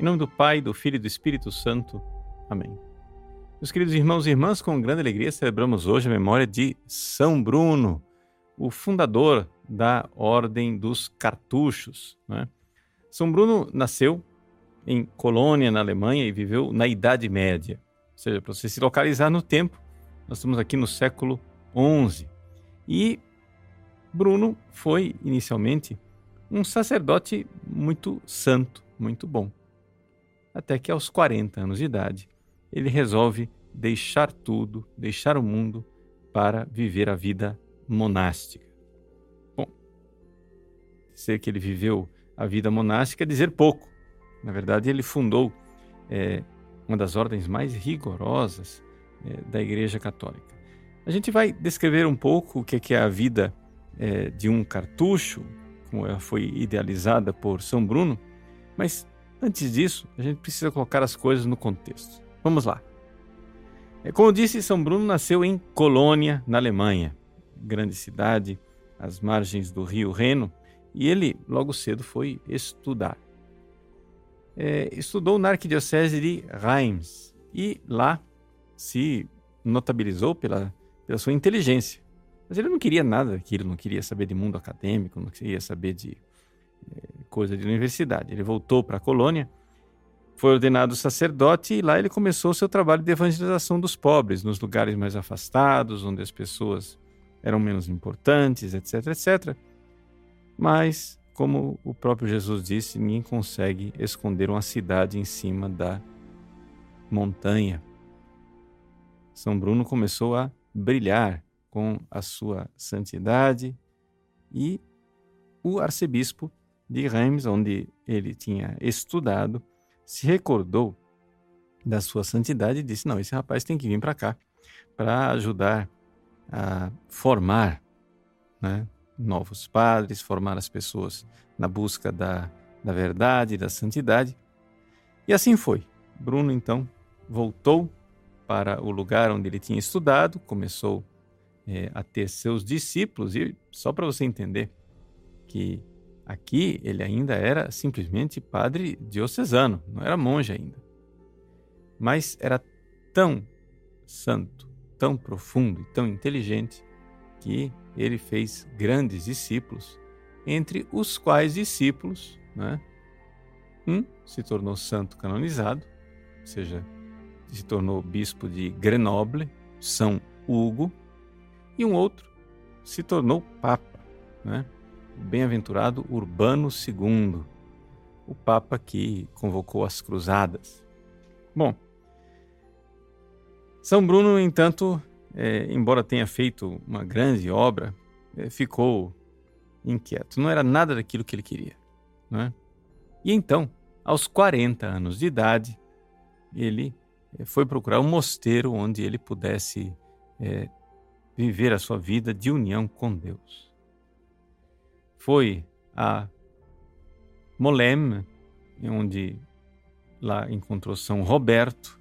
Em nome do Pai, do Filho e do Espírito Santo. Amém. Meus queridos irmãos e irmãs, com grande alegria celebramos hoje a memória de São Bruno, o fundador da Ordem dos Cartuchos. Né? São Bruno nasceu em Colônia, na Alemanha, e viveu na Idade Média. Ou seja, para você se localizar no tempo, nós estamos aqui no século XI. E Bruno foi, inicialmente, um sacerdote muito santo, muito bom até que aos 40 anos de idade ele resolve deixar tudo, deixar o mundo para viver a vida monástica. Bom, dizer que ele viveu a vida monástica é dizer pouco. Na verdade, ele fundou é, uma das ordens mais rigorosas é, da Igreja Católica. A gente vai descrever um pouco o que é a vida é, de um cartucho, como ela foi idealizada por São Bruno, mas Antes disso, a gente precisa colocar as coisas no contexto. Vamos lá. É, como eu disse, São Bruno nasceu em Colônia, na Alemanha, grande cidade, às margens do rio Reno, e ele logo cedo foi estudar. É, estudou na arquidiocese de Reims e lá se notabilizou pela, pela sua inteligência. Mas ele não queria nada daquilo, não queria saber de mundo acadêmico, não queria saber de coisa de universidade. Ele voltou para a colônia, foi ordenado sacerdote e lá ele começou o seu trabalho de evangelização dos pobres, nos lugares mais afastados, onde as pessoas eram menos importantes, etc, etc. Mas, como o próprio Jesus disse, ninguém consegue esconder uma cidade em cima da montanha. São Bruno começou a brilhar com a sua santidade e o arcebispo de Reims, onde ele tinha estudado, se recordou da sua santidade e disse: Não, esse rapaz tem que vir para cá para ajudar a formar né, novos padres, formar as pessoas na busca da, da verdade, da santidade. E assim foi. Bruno então voltou para o lugar onde ele tinha estudado, começou é, a ter seus discípulos, e só para você entender que Aqui ele ainda era simplesmente padre diocesano, não era monge ainda. Mas era tão santo, tão profundo e tão inteligente que ele fez grandes discípulos, entre os quais discípulos, né, um se tornou santo canonizado, ou seja, se tornou bispo de Grenoble, São Hugo, e um outro se tornou papa, né? O bem-aventurado Urbano II, o Papa que convocou as Cruzadas. Bom, São Bruno, no entanto, é, embora tenha feito uma grande obra, é, ficou inquieto. Não era nada daquilo que ele queria. Né? E então, aos 40 anos de idade, ele é, foi procurar um mosteiro onde ele pudesse é, viver a sua vida de união com Deus foi a Molem, onde lá encontrou São Roberto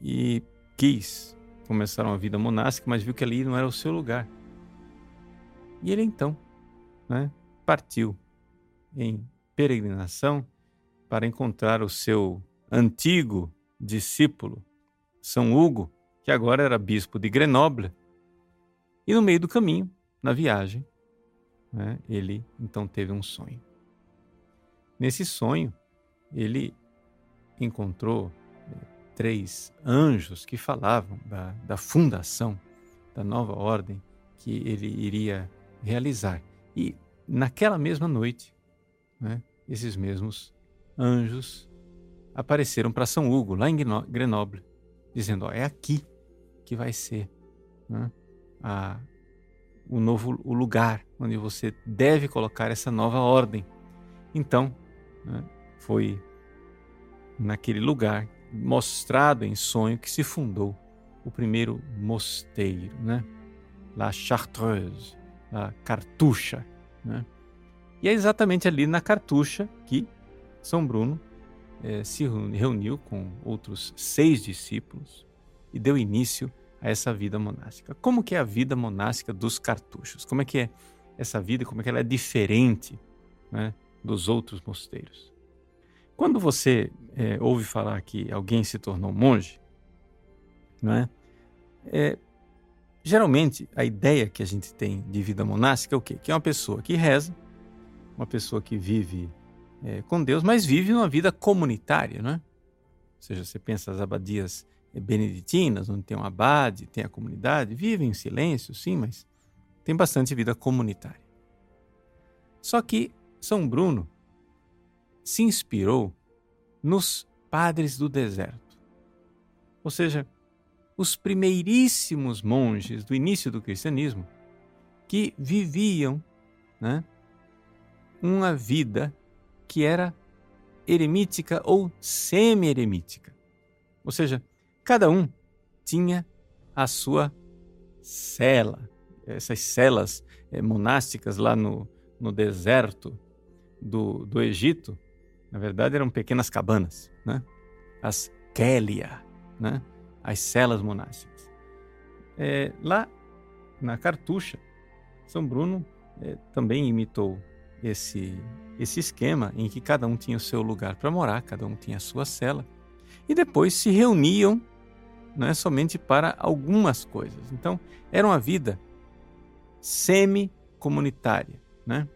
e quis começar uma vida monástica, mas viu que ali não era o seu lugar. E ele então né, partiu em peregrinação para encontrar o seu antigo discípulo, São Hugo, que agora era bispo de Grenoble. E no meio do caminho, na viagem, né, ele então teve um sonho. Nesse sonho, ele encontrou eh, três anjos que falavam da, da fundação da nova ordem que ele iria realizar. E naquela mesma noite, né, esses mesmos anjos apareceram para São Hugo, lá em Grenoble, dizendo: ó, é aqui que vai ser né, a, o novo o lugar onde você deve colocar essa nova ordem. Então, né, foi naquele lugar mostrado em sonho que se fundou o primeiro mosteiro, né? La Chartreuse, a Cartucha, né? E é exatamente ali na Cartucha que São Bruno eh, se reuniu com outros seis discípulos e deu início a essa vida monástica. Como que é a vida monástica dos cartuchos? Como é que é essa vida? Como é que ela é diferente né, dos outros mosteiros? Quando você é, ouve falar que alguém se tornou monge, não é? é? Geralmente, a ideia que a gente tem de vida monástica é o quê? Que é uma pessoa que reza, uma pessoa que vive é, com Deus, mas vive uma vida comunitária, não é? Ou seja, você pensa as abadias beneditinas, onde tem um abade, tem a comunidade, vivem em silêncio, sim, mas tem bastante vida comunitária. Só que São Bruno se inspirou nos padres do deserto. Ou seja, os primeiríssimos monges do início do cristianismo que viviam né, uma vida que era eremítica ou semi-eremítica. Ou seja, cada um tinha a sua cela. Essas celas é, monásticas lá no, no deserto do, do Egito, na verdade eram pequenas cabanas, né? as Kélia, né? as celas monásticas. É, lá na Cartucha, São Bruno é, também imitou esse, esse esquema em que cada um tinha o seu lugar para morar, cada um tinha a sua cela, e depois se reuniam não é somente para algumas coisas. Então, era uma vida semi-comunitária, né?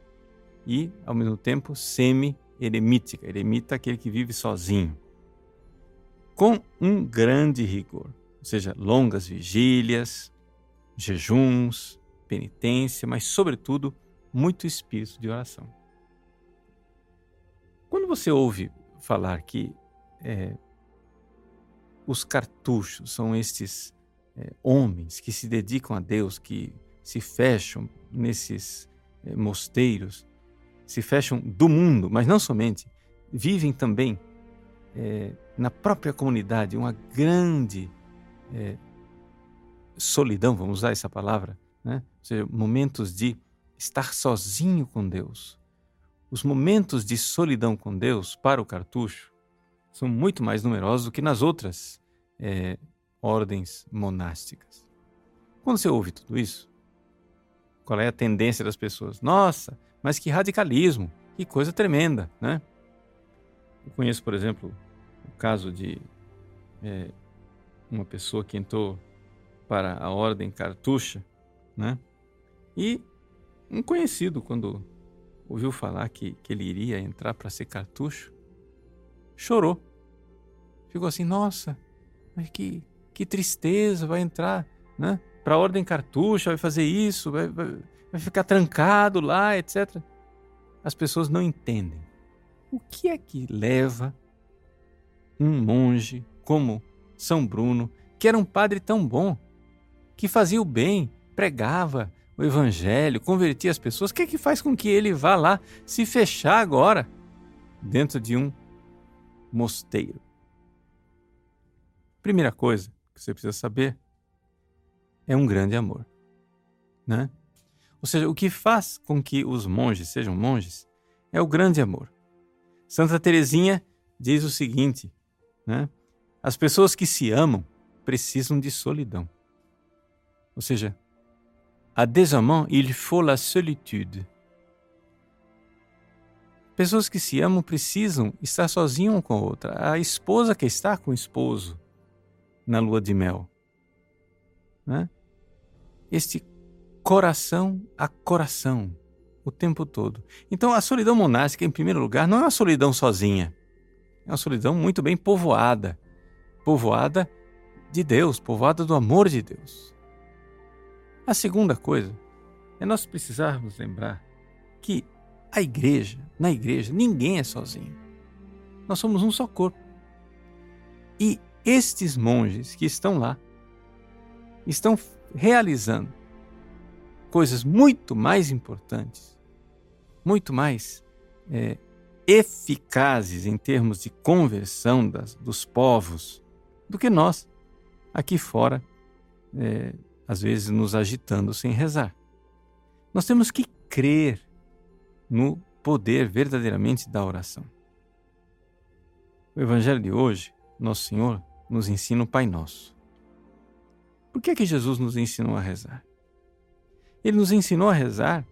E, ao mesmo tempo, semi-eremítica. Eremita é aquele que vive sozinho. Com um grande rigor, ou seja, longas vigílias, jejuns, penitência, mas, sobretudo, muito espírito de oração. Quando você ouve falar que é, os cartuchos são estes é, homens que se dedicam a Deus, que se fecham nesses é, mosteiros, se fecham do mundo, mas não somente, vivem também é, na própria comunidade uma grande é, solidão, vamos usar essa palavra, né? ou seja, momentos de estar sozinho com Deus. Os momentos de solidão com Deus para o cartucho são muito mais numerosos do que nas outras é, ordens monásticas. Quando você ouve tudo isso, qual é a tendência das pessoas? Nossa, mas que radicalismo, que coisa tremenda, né? Eu conheço, por exemplo, o caso de é, uma pessoa que entrou para a ordem cartucha, né? E um conhecido, quando ouviu falar que, que ele iria entrar para ser cartucho, chorou. Ficou assim: nossa, mas que, que tristeza, vai entrar né, para a ordem cartucha, vai fazer isso, vai, vai, vai ficar trancado lá, etc. As pessoas não entendem. O que é que leva um monge como São Bruno, que era um padre tão bom, que fazia o bem, pregava, o evangelho, convertia as pessoas, o que é que faz com que ele vá lá se fechar agora dentro de um mosteiro? Primeira coisa que você precisa saber é um grande amor, né? Ou seja, o que faz com que os monges sejam monges é o grande amor. Santa Teresinha diz o seguinte, né? As pessoas que se amam precisam de solidão. Ou seja, à des amants, il faut la solitude. Pessoas que se amam precisam estar sozinhas com a outra. A esposa quer estar com o esposo na lua de mel. Né? Este coração a coração o tempo todo. Então a solidão monástica, em primeiro lugar, não é uma solidão sozinha. É uma solidão muito bem povoada. Povoada de Deus, povoada do amor de Deus. A segunda coisa é nós precisarmos lembrar que a igreja, na igreja, ninguém é sozinho. Nós somos um só corpo. E estes monges que estão lá estão realizando coisas muito mais importantes, muito mais é, eficazes em termos de conversão das, dos povos do que nós aqui fora é, às vezes nos agitando sem rezar. Nós temos que crer no poder verdadeiramente da oração. O Evangelho de hoje, Nosso Senhor, nos ensina o Pai Nosso. Por que, é que Jesus nos ensinou a rezar? Ele nos ensinou a rezar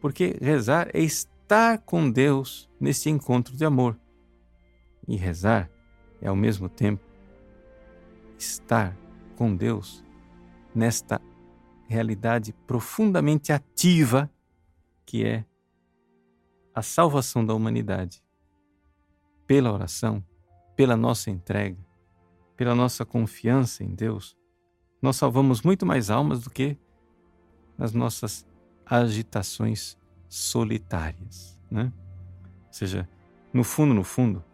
porque rezar é estar com Deus nesse encontro de amor. e rezar é ao mesmo tempo estar com Deus nesta realidade profundamente ativa que é a salvação da humanidade. Pela oração, pela nossa entrega, pela nossa confiança em Deus, nós salvamos muito mais almas do que nas nossas agitações solitárias, né? Ou seja, no fundo, no fundo,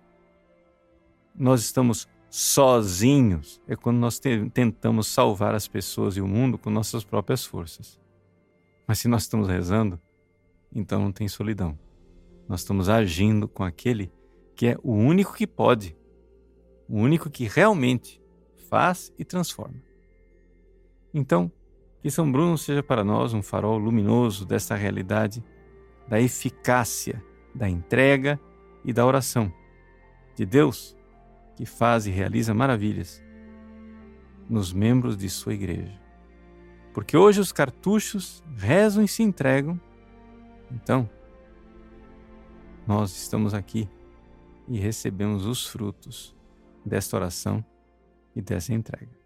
nós estamos sozinhos é quando nós tentamos salvar as pessoas e o mundo com nossas próprias forças. Mas se nós estamos rezando, então não tem solidão. Nós estamos agindo com aquele que é o único que pode, o único que realmente faz e transforma. Então, que São Bruno seja para nós um farol luminoso desta realidade, da eficácia, da entrega e da oração de Deus que faz e realiza maravilhas nos membros de sua igreja. Porque hoje os cartuchos rezam e se entregam, então nós estamos aqui e recebemos os frutos desta oração e dessa entrega.